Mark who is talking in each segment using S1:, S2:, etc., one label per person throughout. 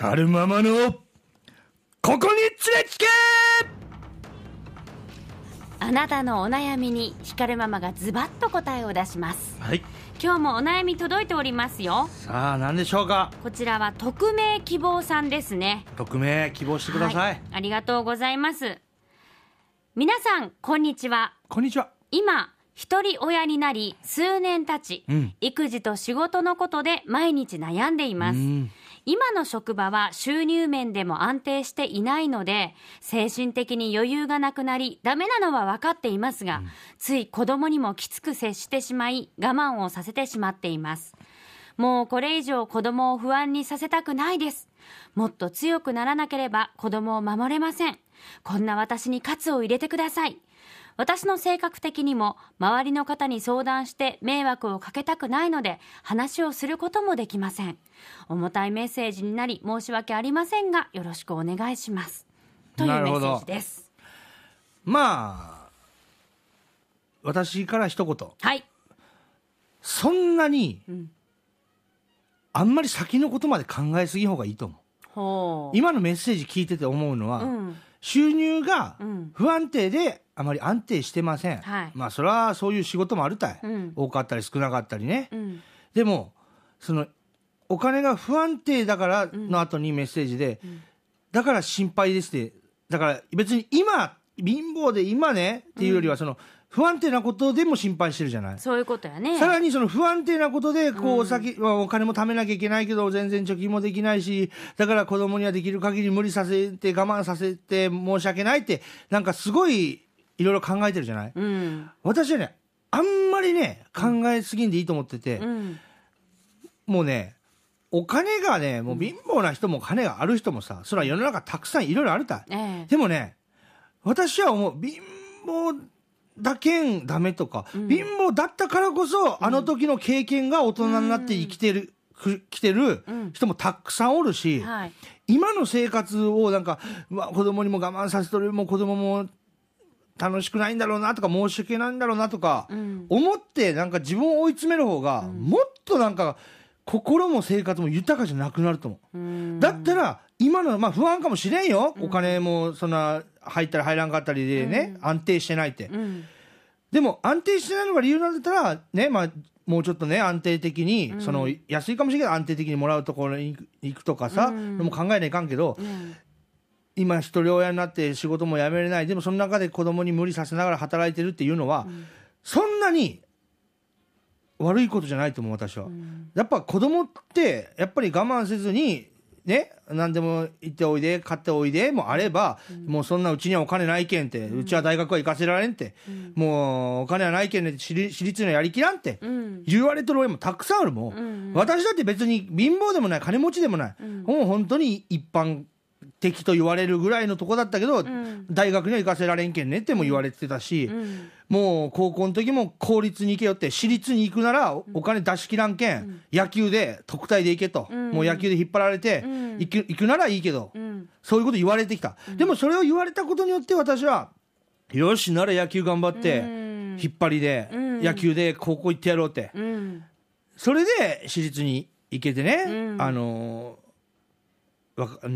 S1: 光るままのここに連れつけ！
S2: あなたのお悩みに光るママがズバッと答えを出します。
S1: はい。
S2: 今日もお悩み届いておりますよ。
S1: さあ何でしょうか？
S2: こちらは匿名希望さんですね。
S1: 匿名希望してください、
S2: はい、ありがとうございます。皆さんこんにちは。
S1: こんにちは。
S2: 今一人親になり数年経ち、
S1: うん。
S2: 育児と仕事のことで毎日悩んでいます。
S1: うん
S2: 今の職場は収入面でも安定していないので精神的に余裕がなくなりダメなのは分かっていますが、つい子供にもきつく接してしまい我慢をさせてしまっています。もうこれ以上子供を不安にさせたくないです。もっと強くならなければ子供を守れません。こんな私に喝を入れてください私の性格的にも周りの方に相談して迷惑をかけたくないので話をすることもできません。重たいメッセージになり申し訳ありませんがよろしくお願いします。というメッセージです。
S1: まあ私から一言。
S2: はい。
S1: そんなに、
S2: ん。
S1: あんまり先のことまで考えすぎん方がいいと思う。
S2: ほう。
S1: 今のメッセージ聞いてて思うのは、
S2: うん
S1: 収入が
S2: うん。
S1: 不安定であまり安定してません、
S2: はい。
S1: まあそれはそういう仕事もあるたい、
S2: うん。
S1: 多かったり少なかったりね、
S2: うん。
S1: でもそのお金が不安定だからの後にメッセージで、だから心配ですってだから別に今貧乏で今ねっていうよりはその不安定なことでも心配してるじゃない、
S2: そういうことやね。
S1: さらにその不安定なことで、こう、お先、まあお金も貯めなきゃいけないけど、全然貯金もできないし、だから子供にはできる限り無理させて、我慢させて申し訳ないって、なんかすごい、いろいろ考えてるじゃない、
S2: うん。
S1: 私はね、あんまりね、考えすぎんでいいと思ってて、
S2: うん。
S1: もうね、お金がね、もう貧乏な人も金がある人もさ、それは世の中たくさんいろいろあるた。い。
S2: ええ。
S1: でもね、私は思う、貧乏だけんダメとか、貧乏だったからこそ、あの時の経験が大人になって生きてる、く来てる人もたくさんおるし、
S2: はい。
S1: 今の生活をなんか、うわ子供にも我慢させとる、もう子供も楽しくないんだろうなとか、申し訳ないんだろうなとか、
S2: ん。
S1: 思ってなんか自分を追い詰める方が、もっとなんか、心も生活も豊かじゃなくなると思う。
S2: うん。
S1: だったら、今の、まあ不安かもしれんよ。お金も、そんな、入ったり入らんかったりでね、安定してないって。
S2: うん。
S1: でも、安定してないのが理由なんだったら、ね、まあ、もうちょっとね、安定的に、その、安いかもしれんけど、安定的にもらうところに行くとかさ、
S2: うん。
S1: のも考えないかんけど、
S2: うん。
S1: 今一人親になって仕事も辞めれない。でも、その中で子供に無理させながら働いてるっていうのは、そんなに、悪いことじゃないと思う、私は。やっぱ子供って、やっぱり我慢せずに、ね、何でも行っておいで、買っておいでもあれば、もうそんなうちにはお金ないけんって、うちは大学は行かせられんって、もうお金はないけんね私立のやりきらんって、
S2: うん。
S1: 言われてる親もたくさんあるもん。私だって別に貧乏でもない、金持ちでもない。もう本当に一般的と言われるぐらいのとこだったけど、
S2: ん。
S1: 大学には行かせられんけんねっても言われてたし、
S2: うん。
S1: もう高校の時も公立に行けよって、私立に行くならお金出し切らんけん、野球で特待で行けと、
S2: ん。
S1: もう野球で引っ張られて、
S2: ん。
S1: 行く行くならいいけど、
S2: うん。
S1: そういうこと言われてきた。でもそれを言われたことによって私は、よし、なら野球頑張って、
S2: うん。
S1: 引っ張りで、
S2: ん。
S1: 野球で高校行ってやろうって。
S2: うん。
S1: それで私立に行けてね、
S2: うん。
S1: あのーわか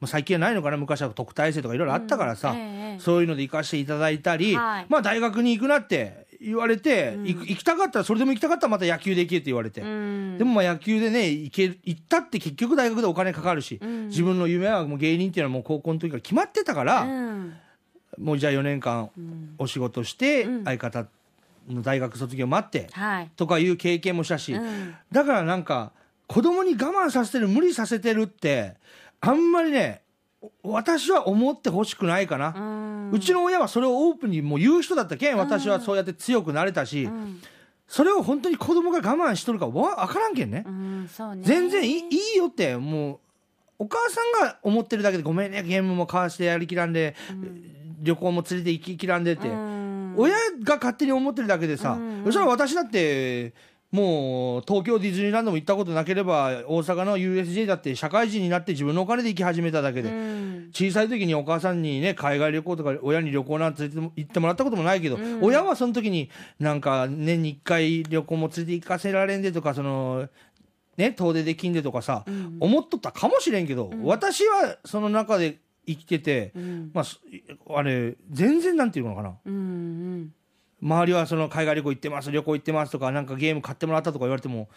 S1: まあ、最近はないのかな、昔は特待生とかいろいろあったからさ、
S2: うんええ
S1: そういうので行かせていただいたり、
S2: はい。
S1: まあ大学に行くなって言われて、行く行きたかったら、それでも行きたかったらまた野球で行けって言われて。
S2: うん。
S1: でもまあ野球でね、行け、行ったって結局大学でお金かかるし、
S2: ん。
S1: 自分の夢はもう芸人っていうのはもう高校の時から決まってたから、
S2: うん。
S1: もうじゃあ4年間お仕事して、相方の大学卒業待って、
S2: はい。
S1: とかいう経験もしたし、
S2: うん。
S1: だからなんか、子供に我慢させてる、無理させてるって、あんまりね、お私は思ってほしくないかな。
S2: うん。
S1: うちの親はそれをオープンにもう言う人だったけん、私はそうやって強くなれたし、
S2: うん。
S1: それを本当に子供が我慢しとるかわわからんけんね。
S2: うんね。
S1: 全然いいよって、もう、お母さんが思ってるだけで、ごめんね、ゲームも買わしてやりきらんで、旅行も連れて行ききらんでって、
S2: うん。
S1: 親が勝手に思ってるだけでさ、
S2: うん
S1: そしたら私だって、もう東京ディズニーランドも行ったことなければ、大阪の USJ だって社会人になって自分のお金で行き始めただけで、
S2: うん。
S1: 小さい時にお母さんにね、海外旅行とか親に旅行なんて行ってもらったこともないけど、親はその時になんか年に1回旅行も連れて行かせられんでとか、その、ね遠出できんでとかさ、
S2: うん。
S1: 思っとったかもしれんけど、
S2: ん。
S1: 私はその中で生きてて、
S2: うん。
S1: まあすあれ全然なんていうのかな。
S2: うんうん
S1: 周りはその海外旅行行ってます旅行行ってますとかなんかゲーム買ってもらったとか言われても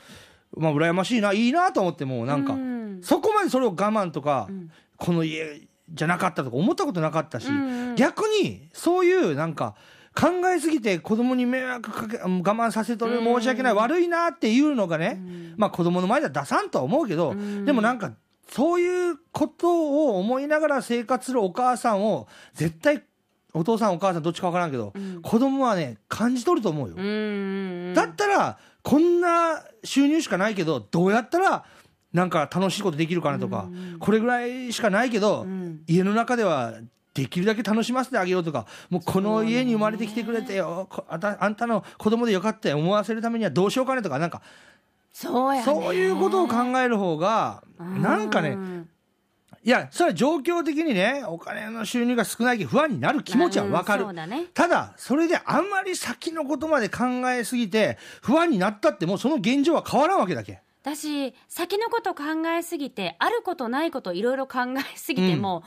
S1: まあ羨ましいないいなと思ってもなんか、
S2: うん。
S1: そこまでそれを我慢とか、
S2: ん。
S1: この家じゃなかったとか思ったことなかったし、
S2: うんうん。
S1: 逆にそういうなんか考えすぎて子供に迷惑かけ我慢させとる申し訳ない、悪いなっていうのがね、まあ子供の前では出さんとは思うけど、
S2: ん。
S1: でもなんかそういうことを思いながら生活するお母さんを絶対お父さんお母さんどっちか分からんけど、
S2: ん。
S1: 子供はね感じ取ると思うよ。
S2: うんうん
S1: だったらこんな収入しかないけどどうやったらなんか楽しいことできるかなとか、これぐらいしかないけど、
S2: ん。
S1: 家の中ではできるだけ楽しませてあげようとかもうこの家に生まれてきてくれてよ、こあたあんたの子供でよかったよ思わせるためにはどうしようかねとかなんか
S2: そうやね。
S1: そういうことを考える方がなんかね
S2: うん
S1: いやそれは状況的にねお金の収入が少ないけど不安になる気持ちはわかる、
S2: うんだね。
S1: ただそれであんまり先のことまで考えすぎて不安になったってもうその現状は変わらんわけだけ。
S2: だし先のこと考えすぎてあることないこといろいろ考えすぎても、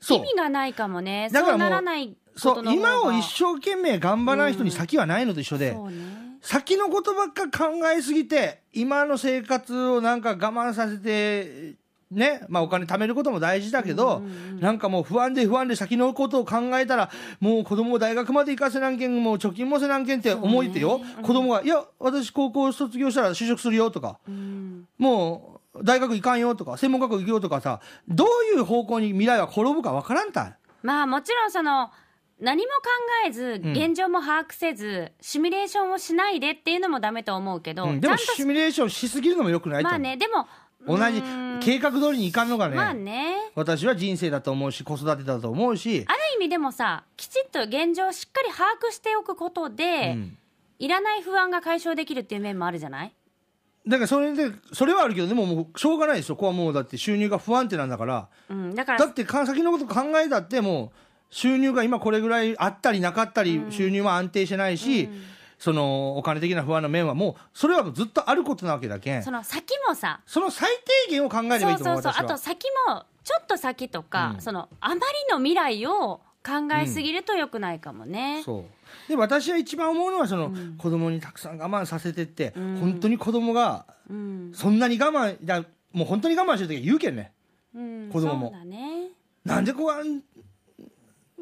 S1: そう。
S2: 意味がないかもね。
S1: だからもう
S2: そうならないこ
S1: そう今を一生懸命頑張らない人に先はないのと一緒で、
S2: そうね。
S1: 先のことばっか考えすぎて今の生活をなんか我慢させてねまあお金貯めることも大事だけど、なんかもう不安で不安で先のことを考えたらもう子供を大学まで行かせなんけんもう貯金もせなんけんって思いてよ、子供が「いや私高校卒業したら就職するよ」とか、もう大学行かんよとか専門学校行くよとかさどういう方向に未来は転ぶかわからんたい。
S2: まあもちろんその何も考えず
S1: ん。
S2: 現状も把握せず、シミュレーションをしないでっていうのもダメと思うけど、
S1: うん、でもシミュレーションしすぎるのもよくない
S2: まあねでも
S1: 同じ
S2: うん。
S1: 計画通りにいかんのがね,、
S2: まあね。
S1: 私は人生だと思うし子育てだと思うし、
S2: ある意味でもさきちっと現状をしっかり把握しておくことで、
S1: うん。
S2: いらない不安が解消できるっていう面もあるじゃない？
S1: だからそれでそれはあるけどでももうしょうがないですよここはもうだって収入が不安定なんだから。
S2: うん、だから
S1: だってか先のこと考えたってもう収入が今これぐらいあったりなかったり、収入は安定してないし、そのお金的な不安の面はもうそれはもうずっとあることなわけだけん。
S2: その先もさ
S1: その最低限を考えればいいと思う
S2: そうそうあと先もちょっと先とか、
S1: うん。
S2: そのあまりの未来を考えすぎると良くないかもね、
S1: そう。で私は一番思うのはその、子供にたくさん我慢させてって、
S2: ん。
S1: 本当に子供が
S2: うん。
S1: そんなに我慢だもう本当に我慢してる時は言うけんね。
S2: うん、
S1: 子供も。
S2: そうだね。
S1: なんでこう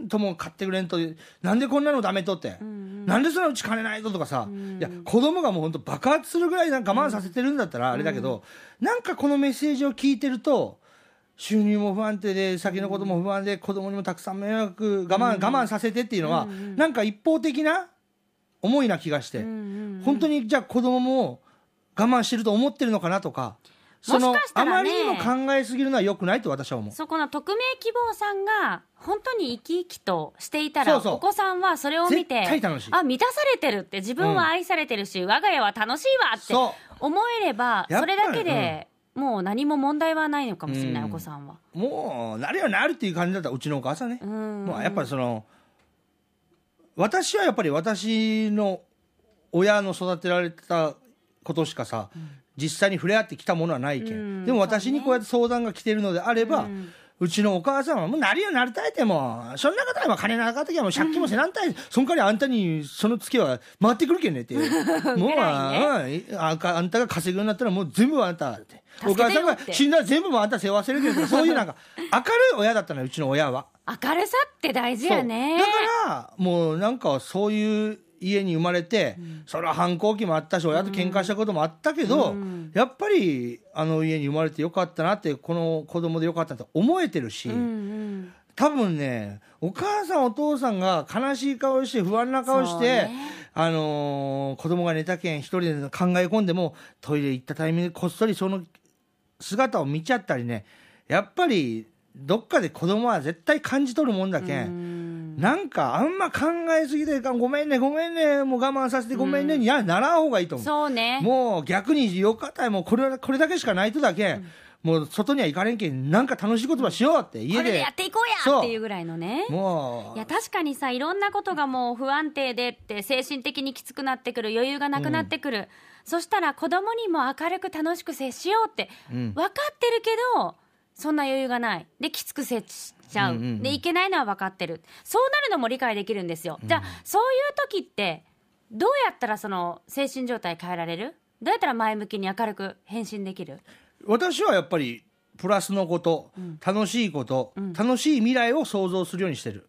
S1: とも買ってくれんとなんでこんなのダメとって、なんでそんなうち金ないととかさ、いや子供がもう本当爆発するぐらいなんか我慢させてるんだったらあれだけど、なんかこのメッセージを聞いてると収入も不安定で先のことも不安で子供にもたくさん迷惑我慢、我慢させてっていうのは、なんか一方的な思いな気がして、本当にじゃあ子供も我慢してると思ってるのかなとかその
S2: もしかした
S1: あまりにも考えすぎるのは良くないと私は思う。
S2: そこの匿名希望さんが本当に生き生きとしていたらお子さんはそれを見てあ満たされてるって自分は愛されてるし、我が家は楽しいわって
S1: そ
S2: 思えればそれだけで、もう何も問題はないのかもしれない、
S1: うん
S2: お子さんは。
S1: もうなるよなるっていう感じだったうちのお母さんね、
S2: ん。
S1: もうやっぱりその私はやっぱり私の親の育てられたことしかさ、実際に触れ合ってきたものはないけん、
S2: うん。
S1: でも私にこうやって相談が来てるのであれば、うちのお母さんはもうなるよなりたいってもうそんなことは金なかったきゃもう借金もせなんたい、そんかりあんたにその月は回ってくるけんねって。もう、あああんたが稼ぐようになったらもう全部あんたってお母さんが死んだら全部もうあんた世話せるけどそういうなんか明るい親だったのようちの親は。
S2: 明るさって大事やね。
S1: だからもうなんかそういう家に生まれて、それは反抗期もあったし親と喧嘩したこともあったけど、やっぱりあの家に生まれてよかったなってこの子供でよかったと思えてるし、
S2: うんうん。
S1: 多分ねお母さんお父さんが悲しい顔して不安な顔して、
S2: ね。
S1: あのー子供が寝たけん一人で考え込んでもトイレ行ったタイミングでこっそりその姿を見ちゃったりね。やっぱりどっかで子供は絶対感じ取るもんだけん、なんかあんま考えすぎてごめんねごめんねもう我慢させてごめんねに、いやならん方がいいと思う。
S2: そうね。
S1: もう逆によかったよもうこれこれだけしかないとだけ、もう外には行かれんけんなんか楽しいことはしようって家で。
S2: これでやっていこうやっていうぐらいのね。
S1: もう。
S2: いや確かにさいろんなことがもう不安定でって精神的にきつくなってくる余裕がなくなってくる、そしたら子供にも明るく楽しく接しようって
S1: うん。
S2: 分かってるけどそんな余裕がない。できつく接しちゃう,、
S1: うんうんうん。
S2: でいけないのは分かってる。そうなるのも理解できるんですよ、じゃあそういう時ってどうやったらその精神状態変えられる？どうやったら前向きに明るく返信できる？
S1: 私はやっぱりプラスのこと、楽しいこと、楽しい未来を想像するようにしてる、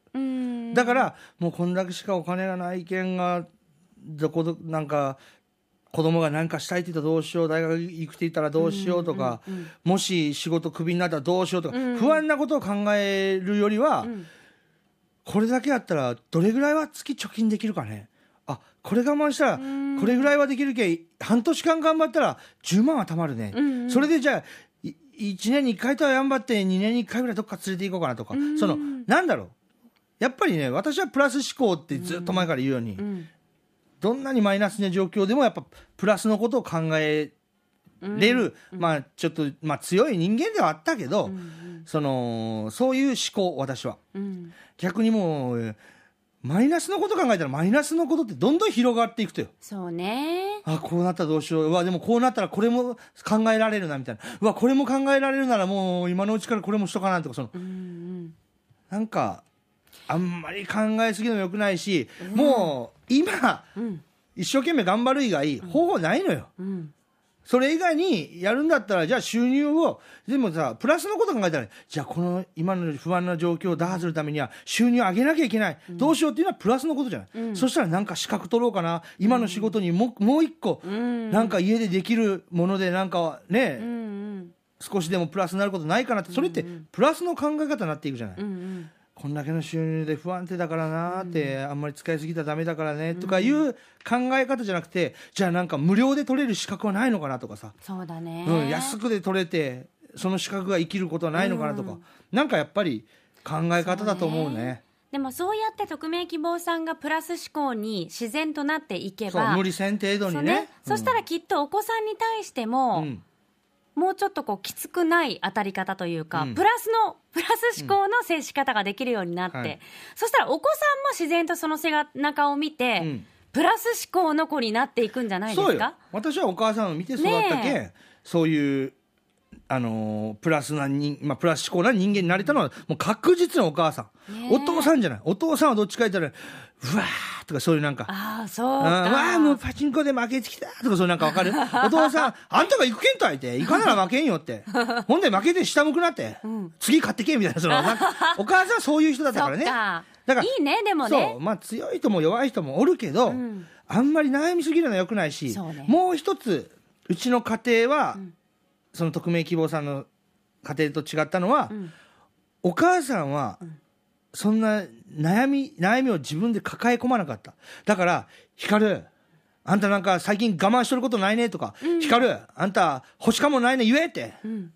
S1: だからもうこんだけしかお金がないけんがどこどなんか子供が何かしたいって言ったらどうしよう大学行くって言ったらどうしようとか、もし仕事クビになったらどうしようとか、不安なことを考えるよりは、これだけやったらどれぐらいは月貯金できるかね。あこれ我慢したらこれぐらいはできるけ半年間頑張ったら10万は貯まるね、それでじゃあい1年に1回とは頑張って2年に1回ぐらいどっか連れて行こうかなとか、そのなんだろう。やっぱりね私はプラス思考ってずっと前から言うように、
S2: ん
S1: どんなにマイナスな状況でもやっぱプラスのことを考えれる、まあちょっと、まあ、強い人間ではあったけど、そのそういう思考私は。
S2: うん。
S1: 逆にもうえマイナスのこと考えたらマイナスのことってどんどん広がっていくとよ。
S2: そうね。
S1: あこうなったらどうしよう。うわでもこうなったらこれも考えられるなみたいな。うわこれも考えられるならもう今のうちからこれもしとかなとかその。
S2: うんうん。
S1: なんかあんまり考えすぎるのもよくないし、もう今
S2: うん。
S1: 一生懸命頑張る以外方法ないのよ、
S2: うん。
S1: それ以外にやるんだったらじゃあ収入をでもさプラスのこと考えたらじゃあこの今の不安な状況を打破するためには収入を上げなきゃいけない、どうしようっていうのはプラスのことじゃない、そしたらなんか資格取ろうかな。今の仕事にも,、うもう一個、
S2: ん。
S1: なんか家でできるものでなんかね、
S2: うんうん。
S1: 少しでもプラスになることないかなって。それってプラスの考え方になっていくじゃない、
S2: うんうん
S1: こんだけの収入で不安定だからなーって、あんまり使いすぎたらダメだからねとかいう考え方じゃなくてじゃあなんか無料で取れる資格はないのかなとかさ、
S2: そうだね、
S1: うん、安くで取れてその資格が生きることはないのかなとか、なんかやっぱり考え方だと思うね。
S2: でもそうやって匿名希望さんがプラス思考に自然となっていけば
S1: そう無理せん程度にね。
S2: そしたらきっとお子さんに対しても、
S1: うん
S2: もうちょっとこうきつくない当たり方というか、
S1: うん。
S2: プラスのプラス思考の接し方ができるようになって、
S1: はい
S2: そしたらお子さんも自然とその背中を見て、
S1: うん。
S2: プラス思考の子になっていくんじゃないで
S1: そうよ。
S2: すか
S1: 私はお母さんを見て育ったけん、
S2: ね
S1: そういうあのープラスな人、まあ、プラス思考な人間になれたのはもう確実にお母さん、
S2: ね
S1: お父さんじゃない。お父さんはどっちか言ったらうわーとかそういうなんか。
S2: ああそう
S1: あ
S2: か
S1: ーわあもうパチンコで負けてきたとかそういうなんかわかる？お父さんあんたが行くけんと相手。行かなら負けんよって。ほんで負けて下向くなって、次買ってけみたいなその お母さんはそういう人だったからね。だから
S2: いいねでも
S1: そ
S2: ね
S1: うまあ強い人も弱い人もおるけど、
S2: ん。
S1: あんまり悩みすぎるのはよくないし、
S2: そうね。
S1: もう一つうちの家庭は、その匿名希望さんの家庭と違ったのは、
S2: ん。
S1: お母さんは、そんな悩み悩みを自分で抱え込まなかった。だから光あんたなんか最近我慢しとることないねとか、光あんた欲しかもないね言えって、
S2: ん。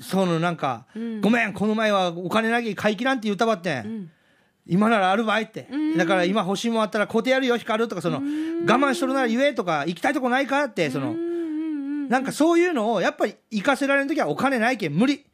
S1: そのなんか、
S2: ん。
S1: ごめんこの前はお金なきゃ買い切らんって言ったばって。ん、
S2: ん。
S1: 今ならあるばいって、だから今欲しいもんあったら買うてやるよ光るとかその我慢しとるなら言えとか行きたいとこないかってその。なんかそういうのをやっぱり行かせられん時はお金ないけん無理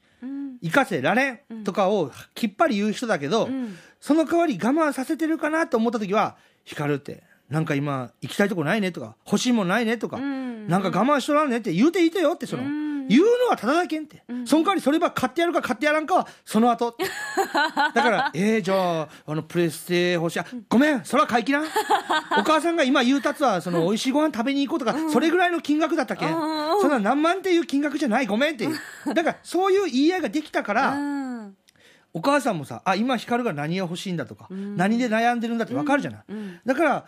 S2: うん。
S1: 行かせられんとかをきっぱり言う人だけど、
S2: ん。
S1: その代わり我慢させてるかなと思った時は光るってなんか今行きたいとこないねとか欲しいもんないねとか、
S2: ん
S1: なんか我慢しとらんねって言うていいとよってその、
S2: ん
S1: 言うのはただだけんって、その代わりそれば買ってやるか買ってやらんかはその後。だからえー、じゃああのプレステ欲しい。あごめんそれは買い切らん。お母さんが今言うたつはその美味しいご飯食べに行こうとか、それぐらいの金額だったけん、
S2: うん。
S1: そんな何万っていう金額じゃないごめんっていう。だからそういう言い合いができたから、
S2: うん。
S1: お母さんもさあ今光が何が欲しいんだとか、何で悩んでるんだって分かるじゃない、だから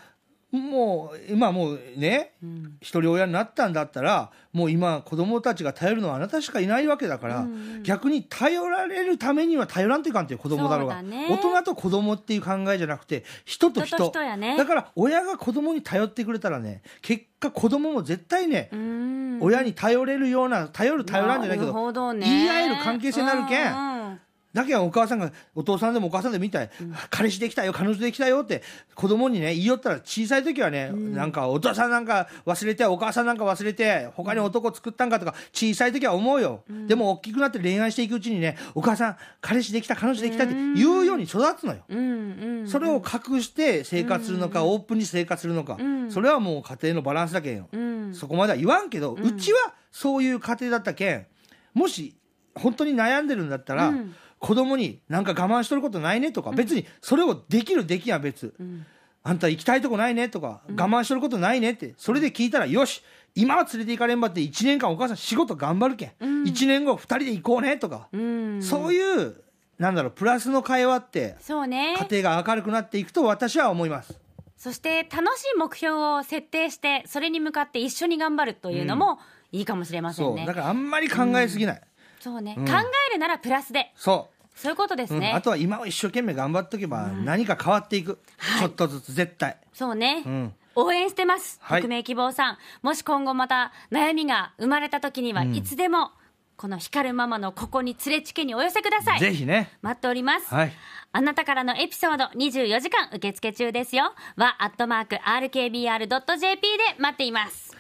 S1: もう今もうね、一人親になったんだったらもう今子供たちが頼るのはあなたしかいないわけだから、逆に頼られるためには頼らんといかんっていう子供だろうが
S2: ね。
S1: 大人と子供っていう考えじゃなくて人と人。
S2: 人と人やね。
S1: だから親が子供に頼ってくれたらね結果子供も絶対ね、
S2: うん
S1: 親に頼れるような頼る頼らんじゃないけど言い合える関係性になるけん。
S2: うんうん
S1: だけどお母さんがお父さんでもお母さんでも見たい、彼氏できたよ彼女できたよって子供にね言いよったら小さい時はね、なんかお父さんなんか忘れてお母さんなんか忘れて他に男作ったんかとか小さい時は思うよ、でも大きくなって恋愛していくうちにねお母さん彼氏できた彼女できたって言うように育つのよ、
S2: うんうん
S1: それを隠して生活するのか、オープンに生活するのか、それはもう家庭のバランスだけんよ、
S2: うん。
S1: そこまでは言わんけど、うちはそういう家庭だったけんもし本当に悩んでるんだったら、
S2: うん
S1: 子供になんか我慢しとることないねとか、別にそれをできるできんは別、あんた行きたいとこないねとか、我慢しとることないねってそれで聞いたら、よし今は連れて行かれんばって1年間お母さん仕事頑張るけん、1年後2人で行こうねとか、
S2: うん。
S1: そういうなんだろうプラスの会話って
S2: そうね。
S1: 家庭が明るくなっていくと私は思います。
S2: そして楽しい目標を設定してそれに向かって一緒に頑張るというのもいいかもしれませんね、
S1: そう。だからあんまり考えすぎない、
S2: そうね、
S1: うん。
S2: 考えるならプラスで。
S1: そう。
S2: そういうことです
S1: うん。
S2: ね、
S1: あとは今を一生懸命頑張っとけば何か変わっていく、ちょっとずつ絶対、
S2: そうね、
S1: うん、
S2: 応援してます、
S1: はい。
S2: 匿名希望さん。もし今後また悩みが生まれた時には、いつでもこの光るママのここに連れちけにお寄せください。
S1: ぜひね。
S2: 待っております、
S1: はい。
S2: あなたからのエピソード24時間受付中ですよ。は、アットマーク、rkbr.jp で待っています。